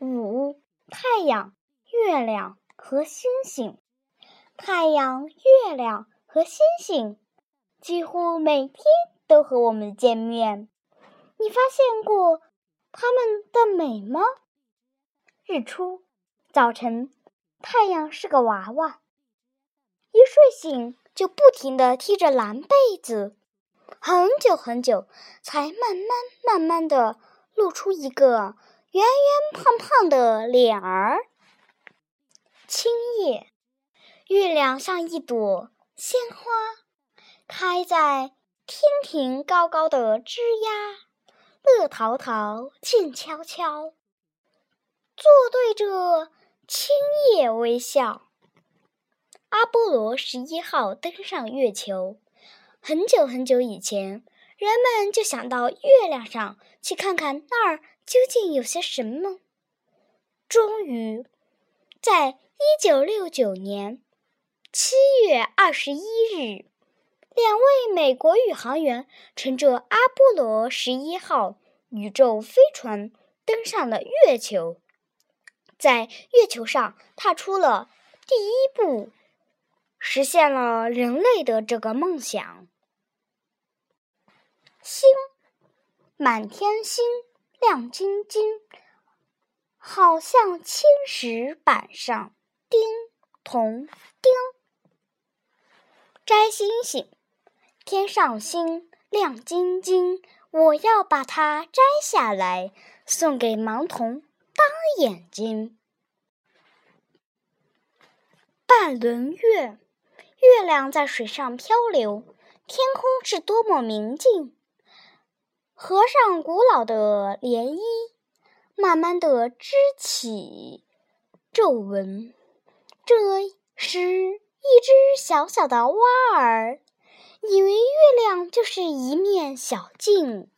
五、太阳、月亮和星星。太阳、月亮和星星几乎每天都和我们见面。你发现过它们的美吗？日出，早晨，太阳是个娃娃，一睡醒就不停地踢着蓝被子，很久很久，才慢慢慢慢地露出一个圆圆胖胖的脸儿。青叶。月亮像一朵鲜花，开在天庭高高的枝桠，乐淘淘，静悄悄，坐对着青叶微笑。阿波罗十一号登上月球，很久很久以前，人们就想到月亮上去看看，那儿究竟有些什么。终于，在一九六九年。七月二十一日，两位美国宇航员乘着阿波罗十一号宇宙飞船登上了月球，在月球上踏出了第一步，实现了人类的这个梦想。星，满天星，亮晶晶，好像青石板上钉铜钉。摘星星，天上星亮晶晶，我要把它摘下来，送给盲童当眼睛。半轮月，月亮在水上漂流，天空是多么明净。合上古老的涟漪，慢慢的织起皱纹，这是。一只小小的蛙儿，以为月亮就是一面小镜。